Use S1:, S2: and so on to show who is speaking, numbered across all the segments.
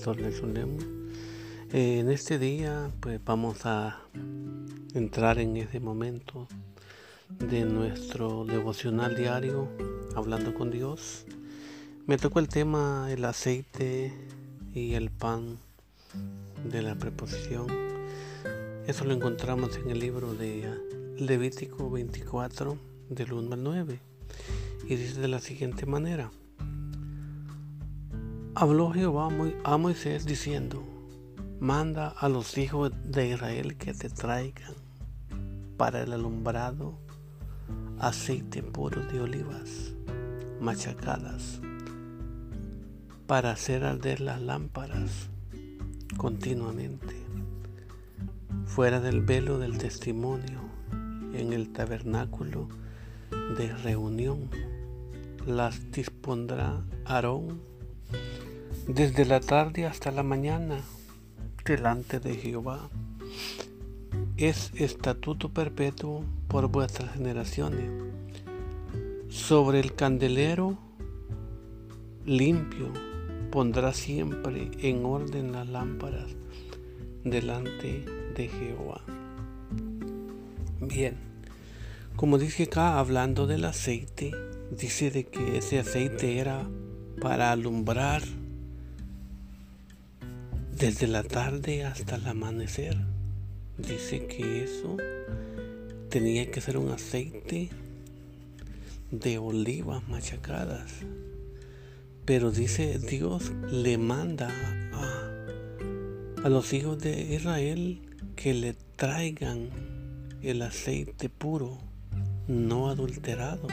S1: pastor Nelson Lemos. Eh, en este día pues vamos a entrar en ese momento de nuestro devocional diario hablando con Dios. Me tocó el tema el aceite y el pan de la preposición. Eso lo encontramos en el libro de Levítico 24 del 1 al 9 y dice de la siguiente manera. Habló Jehová a Moisés diciendo, manda a los hijos de Israel que te traigan para el alumbrado aceite puro de olivas machacadas para hacer arder las lámparas continuamente fuera del velo del testimonio en el tabernáculo de reunión. Las dispondrá Aarón desde la tarde hasta la mañana delante de Jehová. Es estatuto perpetuo por vuestras generaciones. Sobre el candelero limpio pondrá siempre en orden las lámparas delante de Jehová. Bien, como dice acá hablando del aceite, dice de que ese aceite era para alumbrar desde la tarde hasta el amanecer. Dice que eso tenía que ser un aceite de olivas machacadas. Pero dice Dios le manda a, los hijos de Israel que le traigan el aceite puro, no adulterado.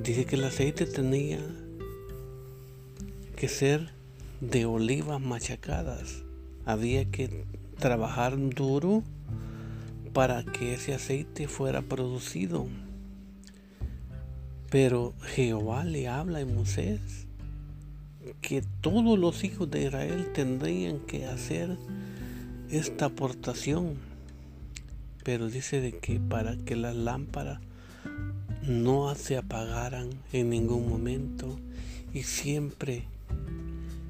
S1: Dice que el aceite tenía que ser de olivas machacadas. Había que trabajar duro para que ese aceite fuera producido. Pero Jehová le habla a Moisés que todos los hijos de Israel tendrían que hacer esta aportación. Pero dice de que para que las lámparas no se apagaran en ningún momento y siempre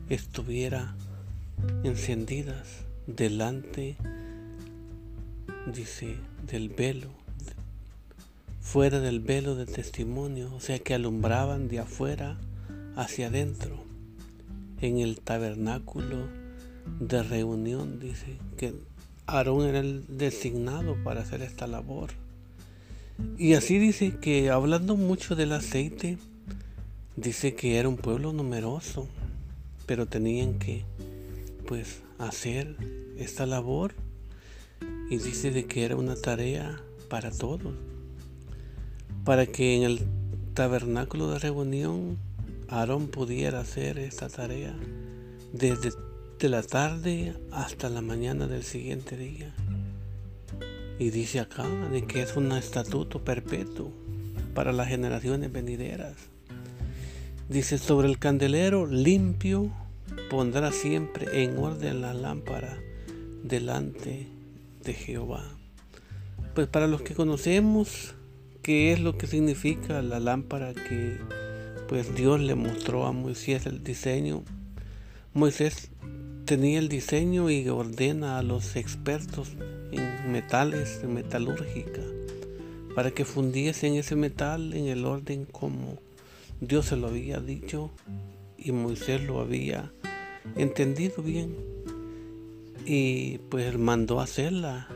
S1: estuviera encendidas delante, dice, del velo, fuera del velo de testimonio, o sea que alumbraban de afuera hacia adentro, en el tabernáculo de reunión, dice, que Aarón era el designado para hacer esta labor. Y así dice que hablando mucho del aceite, dice que era un pueblo numeroso, pero tenían que pues hacer esta labor. Y dice de que era una tarea para todos para que en el tabernáculo de reunión Aarón pudiera hacer esta tarea desde la tarde hasta la mañana del siguiente día. Y dice acá de que es un estatuto perpetuo para las generaciones venideras Dice, sobre el candelero limpio pondrá siempre en orden la lámpara delante de Jehová. Pues para los que conocemos qué es lo que significa la lámpara que pues Dios le mostró a Moisés el diseño, Moisés tenía el diseño y ordena a los expertos en metales, en metalúrgica, para que fundiesen ese metal en el orden como Dios se lo había dicho y Moisés lo había entendido bien. Y pues mandó a hacerla.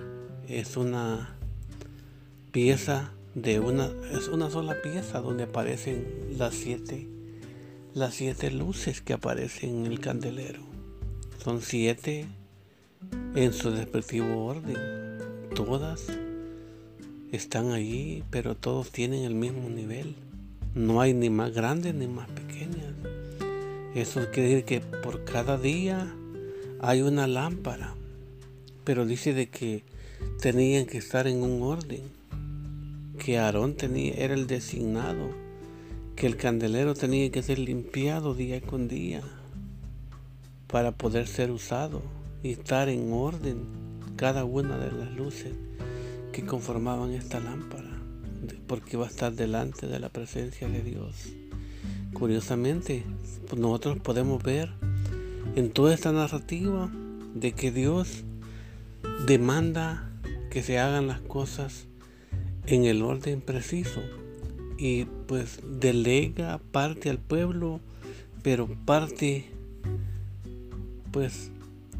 S1: Es una pieza de una, es una sola pieza donde aparecen las siete, las siete luces que aparecen en el candelero. Son siete en su respectivo orden. Todas están allí, pero todos tienen el mismo nivel. No hay ni más grandes ni más pequeñas. Eso quiere decir que por cada día hay una lámpara. Pero dice de que tenían que estar en un orden. Que Aarón tenía, era el designado. Que el candelero tenía que ser limpiado día con día. Para poder ser usado y estar en orden cada una de las luces que conformaban esta lámpara porque va a estar delante de la presencia de Dios. Curiosamente, pues nosotros podemos ver en toda esta narrativa de que Dios demanda que se hagan las cosas en el orden preciso y pues delega parte al pueblo, pero parte pues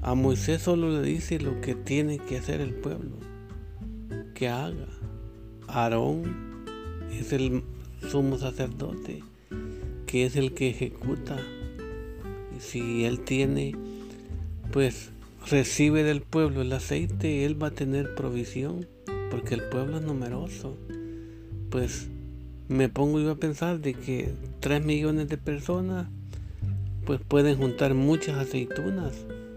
S1: a Moisés solo le dice lo que tiene que hacer el pueblo, que haga. Aarón es el sumo sacerdote, que es el que ejecuta. Si él tiene, pues recibe del pueblo el aceite, él va a tener provisión, porque el pueblo es numeroso. Pues me pongo yo a pensar de que 3 millones de personas pues pueden juntar muchas aceitunas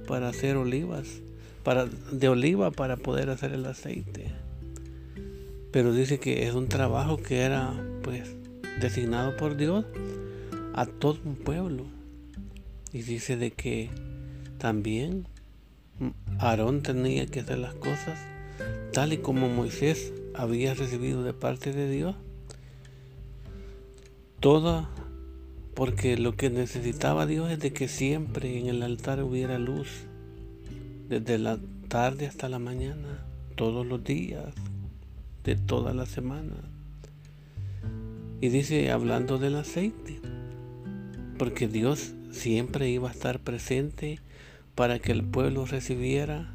S1: para hacer olivas, para, de oliva para poder hacer el aceite. Pero dice que es un trabajo que era pues designado por Dios a todo un pueblo. Y dice de que también Aarón tenía que hacer las cosas tal y como Moisés había recibido de parte de Dios. Toda porque lo que necesitaba Dios es de que siempre en el altar hubiera luz, desde la tarde hasta la mañana, todos los días, de toda la semana. Y dice, hablando del aceite, porque Dios siempre iba a estar presente para que el pueblo recibiera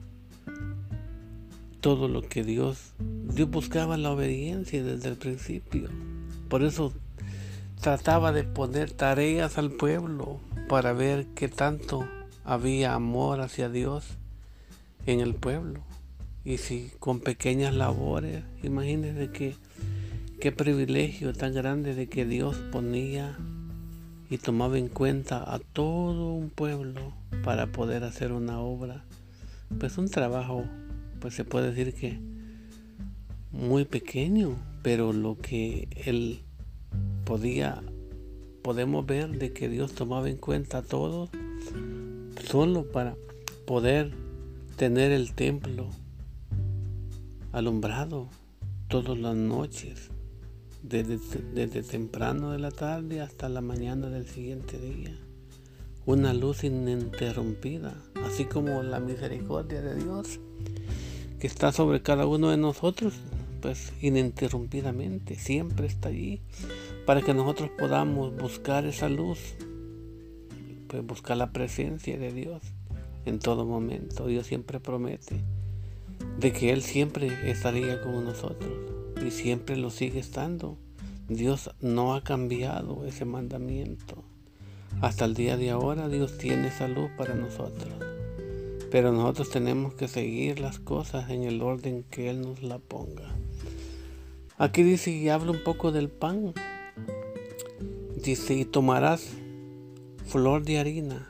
S1: todo lo que Dios, Dios buscaba la obediencia desde el principio. Por eso trataba de poner tareas al pueblo para ver qué tanto había amor hacia Dios en el pueblo. Y si con pequeñas labores, imagínense que qué privilegio tan grande de que Dios ponía y tomaba en cuenta a todo un pueblo para poder hacer una obra. Pues un trabajo, pues se puede decir que muy pequeño, pero lo que él podía, podemos ver de que Dios tomaba en cuenta todo solo para poder tener el templo alumbrado todas las noches, desde, desde, temprano de la tarde hasta la mañana del siguiente día. Una luz ininterrumpida, así como la misericordia de Dios que está sobre cada uno de nosotros, pues ininterrumpidamente, siempre está allí para que nosotros podamos buscar esa luz, pues buscar la presencia de Dios en todo momento. Dios siempre promete de que Él siempre estaría con nosotros y siempre lo sigue estando. Dios no ha cambiado ese mandamiento. Hasta el día de ahora Dios tiene esa luz para nosotros. Pero nosotros tenemos que seguir las cosas en el orden que Él nos la ponga. Aquí dice y habla un poco del pan. Dice, y tomarás flor de harina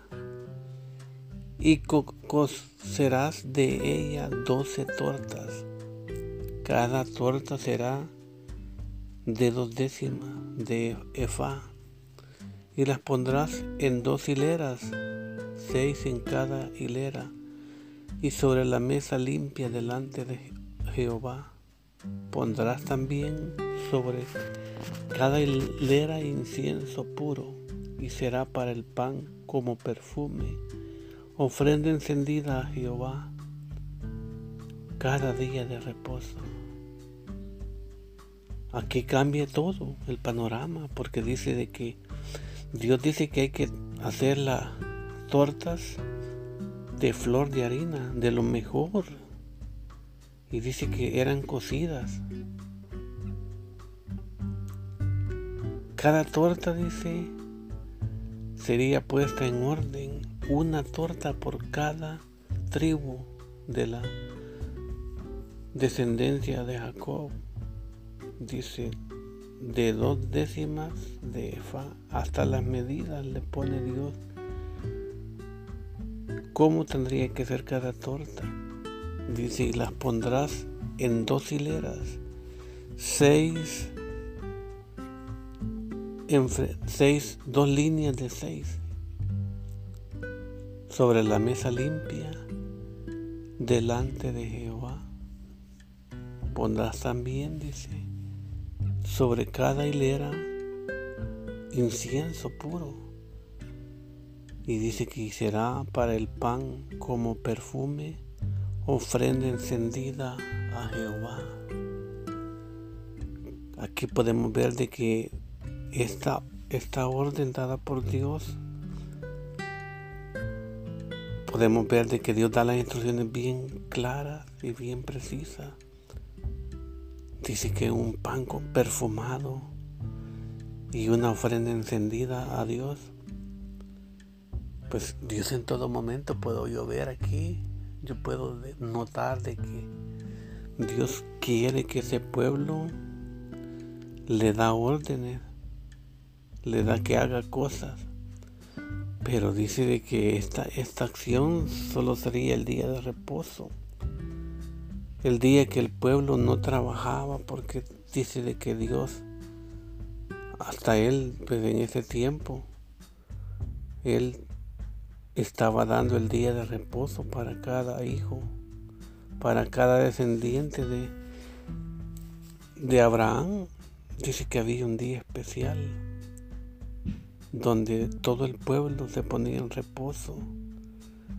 S1: y cocerás de ella doce tortas. Cada torta será de dos décimas de efa y las pondrás en dos hileras, seis en cada hilera, y sobre la mesa limpia delante de Jehová pondrás también sobre cada hilera incienso puro y será para el pan como perfume, ofrenda encendida a Jehová cada día de reposo. Aquí cambia todo el panorama porque dice de que Dios dice que hay que hacer las tortas de flor de harina, de lo mejor. Y dice que eran cocidas Cada torta, dice, sería puesta en orden, una torta por cada tribu de la descendencia de Jacob. Dice, de dos décimas de Efa hasta las medidas le pone Dios. ¿Cómo tendría que ser cada torta? Dice, y las pondrás en dos hileras, seis en seis, dos líneas de seis sobre la mesa limpia delante de Jehová. Pondrás también, dice, sobre cada hilera incienso puro Y dice que será para el pan como perfume, ofrenda encendida a Jehová. Aquí podemos ver de que esta, esta orden dada por Dios, podemos ver de que Dios da las instrucciones bien claras y bien precisas. Dice que un pan perfumado y una ofrenda encendida a Dios. Pues Dios en todo momento puedo yo ver aquí, yo puedo notar de que Dios quiere que ese pueblo le da órdenes, le da que haga cosas. Pero dice de que esta, esta acción solo sería el día de reposo. El día que el pueblo no trabajaba porque dice de que Dios, hasta él, pues en ese tiempo, él estaba dando el día de reposo para cada hijo, para cada descendiente de, de Abraham. Dice que había un día especial donde todo el pueblo se ponía en reposo.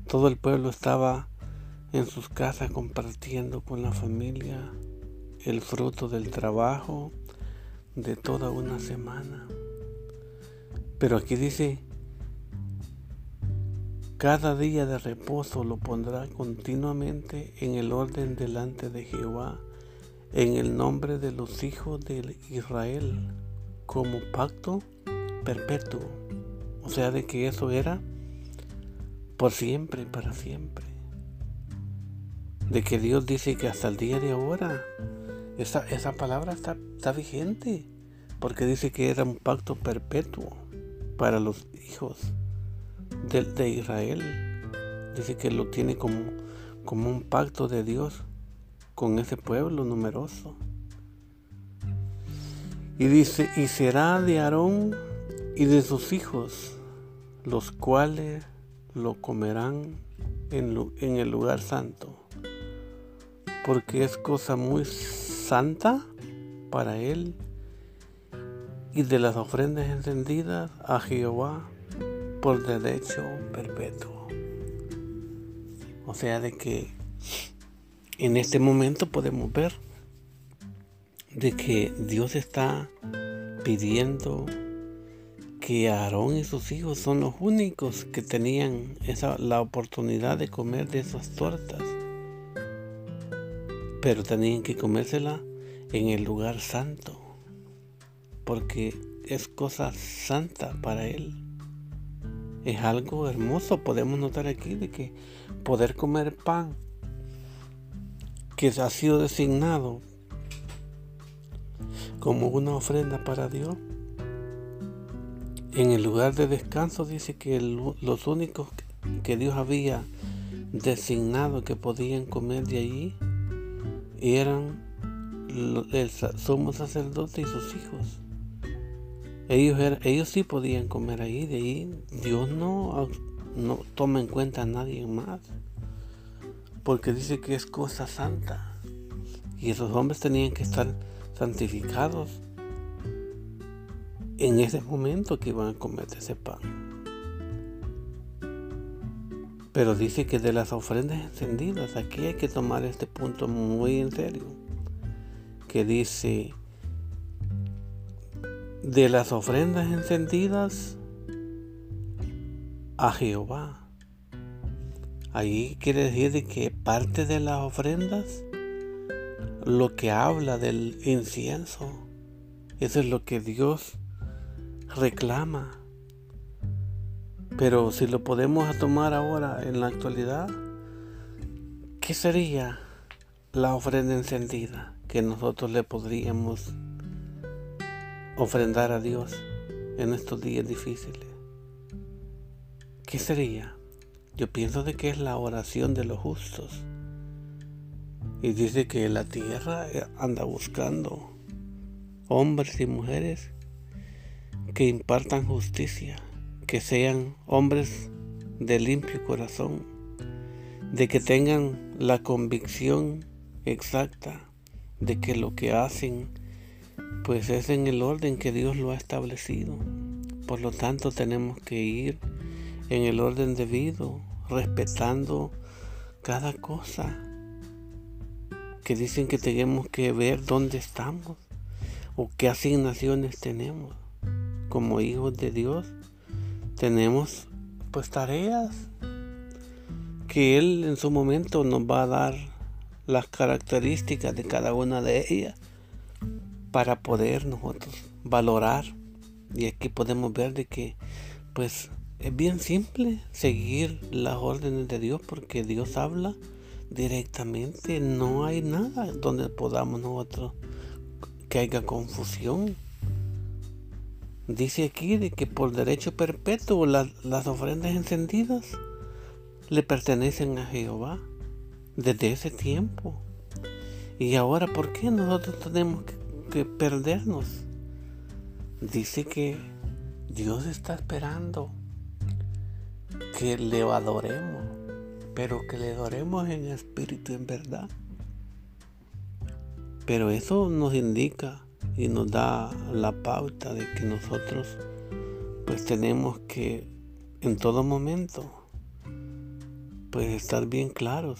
S1: Todo el pueblo estaba en sus casas compartiendo con la familia el fruto del trabajo de toda una semana. Pero aquí dice, cada día de reposo lo pondrá continuamente en el orden delante de Jehová en el nombre de los hijos de Israel como pacto perpetuo. O sea, de que eso era por siempre, para siempre. De que Dios dice que hasta el día de ahora esa, esa palabra está, vigente. Porque dice que era un pacto perpetuo para los hijos de, de Israel. Dice que lo tiene como, como un pacto de Dios con ese pueblo numeroso. Y dice, y será de Aarón y de sus hijos, los cuales lo comerán en, el lugar santo, porque es cosa muy santa para él y de las ofrendas encendidas a Jehová por derecho perpetuo. O sea, de que en este momento podemos ver de que Dios está pidiendo que Aarón y sus hijos son los únicos que tenían esa, la oportunidad de comer de esas tortas. Pero tenían que comérsela en el lugar santo, porque es cosa santa para él. Es algo hermoso, podemos notar aquí de que poder comer pan que ha sido designado como una ofrenda para Dios. En el lugar de descanso dice que los únicos que Dios había designado que podían comer de allí eran el sumo sacerdote y sus hijos. Ellos, ellos sí podían comer ahí, de ahí Dios no, no toma en cuenta a nadie más porque dice que es cosa santa. Y esos hombres tenían que estar santificados en ese momento que iban a comer ese pan. Pero dice que de las ofrendas encendidas, aquí hay que tomar este punto muy en serio. Que dice, de las ofrendas encendidas a Jehová Ahí quiere decir de que parte de las ofrendas, lo que habla del incienso, eso es lo que Dios reclama. Pero si lo podemos tomar ahora en la actualidad, ¿qué sería la ofrenda encendida que nosotros le podríamos ofrendar a Dios en estos días difíciles? ¿Qué sería? Yo pienso de que es la oración de los justos. Y dice que la tierra anda buscando hombres y mujeres que impartan justicia, que sean hombres de limpio corazón, de que tengan la convicción exacta de que lo que hacen pues es en el orden que Dios lo ha establecido. Por lo tanto tenemos que ir en el orden debido, respetando cada cosa. Que dicen que tenemos que ver dónde estamos o qué asignaciones tenemos. Como hijos de Dios tenemos pues tareas que Él en su momento nos va a dar las características de cada una de ellas para poder nosotros valorar. Y aquí podemos ver de que pues es bien simple seguir las órdenes de Dios porque Dios habla directamente. No hay nada donde podamos nosotros que haya confusión. Dice aquí de que por derecho perpetuo las ofrendas encendidas le pertenecen a Jehová desde ese tiempo. Y ahora, ¿por qué nosotros tenemos que perdernos? Dice que Dios está esperando que le adoremos, pero que le adoremos en espíritu en verdad. Pero eso nos indica y nos da la pauta de que nosotros pues tenemos que en todo momento pues estar bien claros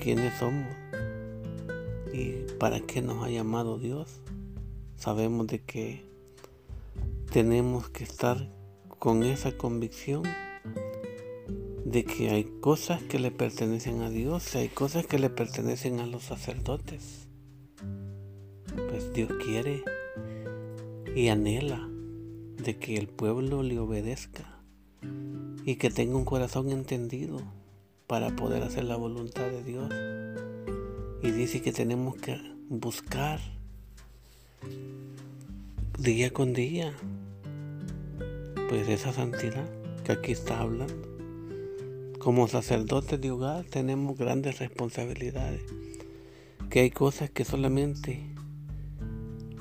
S1: quiénes somos y para qué nos ha llamado Dios. Sabemos de que tenemos que estar con esa convicción de que hay cosas que le pertenecen a Dios hay cosas que le pertenecen a los sacerdotes. Dios quiere y anhela de que el pueblo le obedezca y que tenga un corazón entendido para poder hacer la voluntad de Dios. Y dice que tenemos que buscar día con día pues esa santidad que aquí está hablando. Como sacerdotes de hogar tenemos grandes responsabilidades, que hay cosas que solamente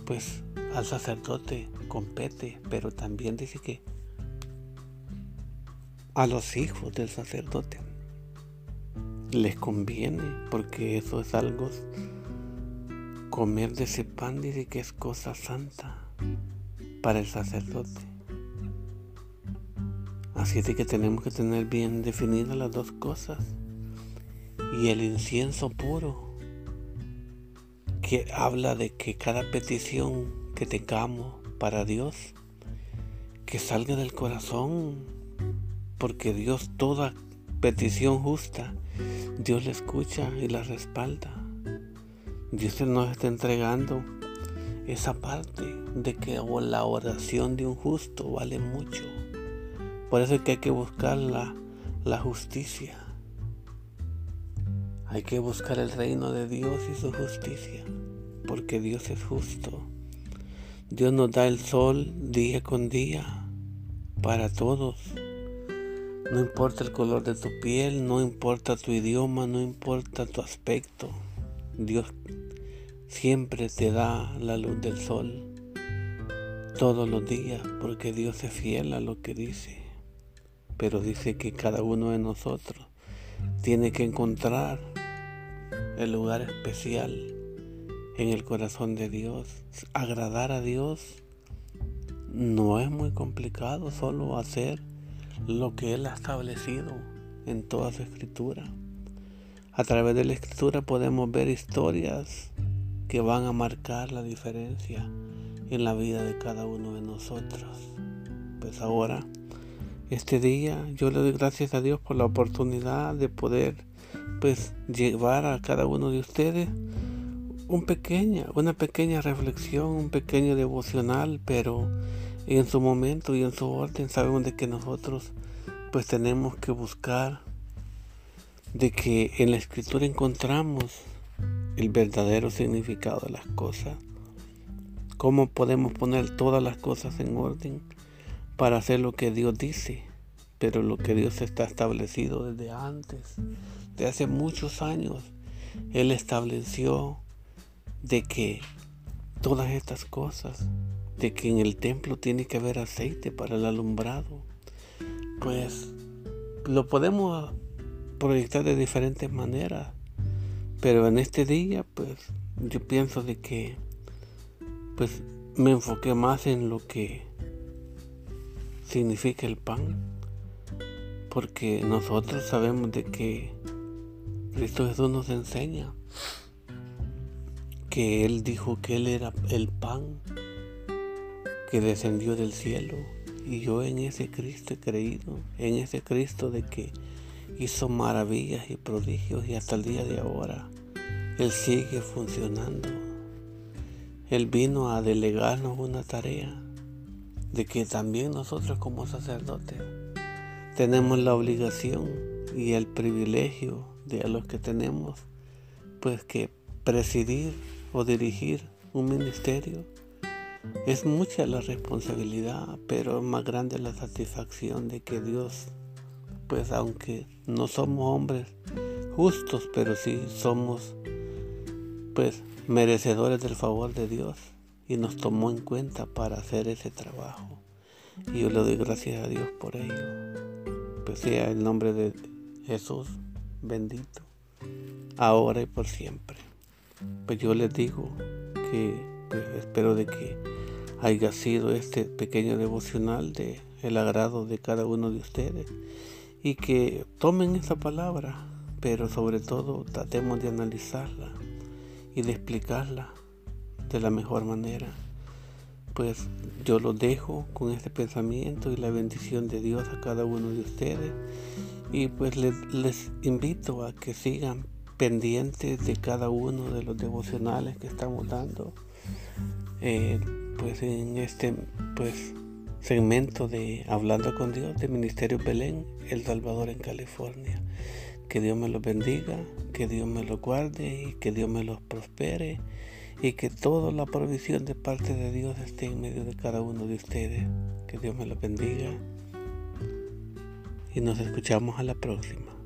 S1: pues al sacerdote compete, pero también dice que a los hijos del sacerdote les conviene, porque eso es algo, comer de ese pan dice que es cosa santa para el sacerdote. Así es que tenemos que tener bien definidas las dos cosas. Y el incienso puro, que habla de que cada petición que tengamos para Dios, que salga del corazón, porque Dios toda petición justa, Dios la escucha y la respalda. Dios nos está entregando esa parte de que la oración de un justo vale mucho. Por eso es que hay que buscar la, la justicia. Hay que buscar el reino de Dios y su justicia, porque Dios es justo. Dios nos da el sol día con día para todos. No importa el color de tu piel, no importa tu idioma, no importa tu aspecto. Dios siempre te da la luz del sol todos los días porque Dios es fiel a lo que dice pero dice que cada uno de nosotros tiene que encontrar el lugar especial en el corazón de Dios. Agradar a Dios no es muy complicado, solo hacer lo que Él ha establecido en toda su escritura. A través de la escritura podemos ver historias que van a marcar la diferencia en la vida de cada uno de nosotros. Pues ahora este día yo le doy gracias a Dios por la oportunidad de poder pues llevar a cada uno de ustedes un pequeña, una pequeña reflexión, un pequeño devocional, pero en su momento y en su orden sabemos de que nosotros pues tenemos que buscar de que en la escritura encontramos el verdadero significado de las cosas. Cómo podemos poner todas las cosas en orden para hacer lo que Dios dice, pero lo que Dios está establecido desde antes, de hace muchos años. Él estableció de que todas estas cosas, de que en el templo tiene que haber aceite para el alumbrado, pues lo podemos proyectar de diferentes maneras, pero en este día, pues yo pienso de que, pues me enfoqué más en lo que significa el pan, porque nosotros sabemos de que Cristo Jesús nos enseña que Él dijo que Él era el pan que descendió del cielo. Y yo en ese Cristo he creído, en ese Cristo de que hizo maravillas y prodigios y hasta el día de ahora Él sigue funcionando. Él vino a delegarnos una tarea de que también nosotros como sacerdotes tenemos la obligación y el privilegio de a los que tenemos pues que presidir o dirigir un ministerio es mucha la responsabilidad, pero más grande la satisfacción de que Dios, pues aunque no somos hombres justos, pero sí somos pues merecedores del favor de Dios y nos tomó en cuenta para hacer ese trabajo. Y yo le doy gracias a Dios por ello. Pues sea el nombre de Jesús bendito, ahora y por siempre. Pues yo les digo que pues, espero de que haya sido este pequeño devocional de el agrado de cada uno de ustedes y que tomen esa palabra, pero sobre todo tratemos de analizarla y de explicarla de la mejor manera. Pues yo los dejo con este pensamiento y la bendición de Dios a cada uno de ustedes y pues les, invito a que sigan pendientes de cada uno de los devocionales que estamos dando eh, pues en este pues segmento de Hablando con Dios de Ministerio Belén, El Salvador en California. Que Dios me los bendiga, que Dios me los guarde y que Dios me los prospere y que toda la provisión de parte de Dios esté en medio de cada uno de ustedes. Que Dios me los bendiga y nos escuchamos a la próxima.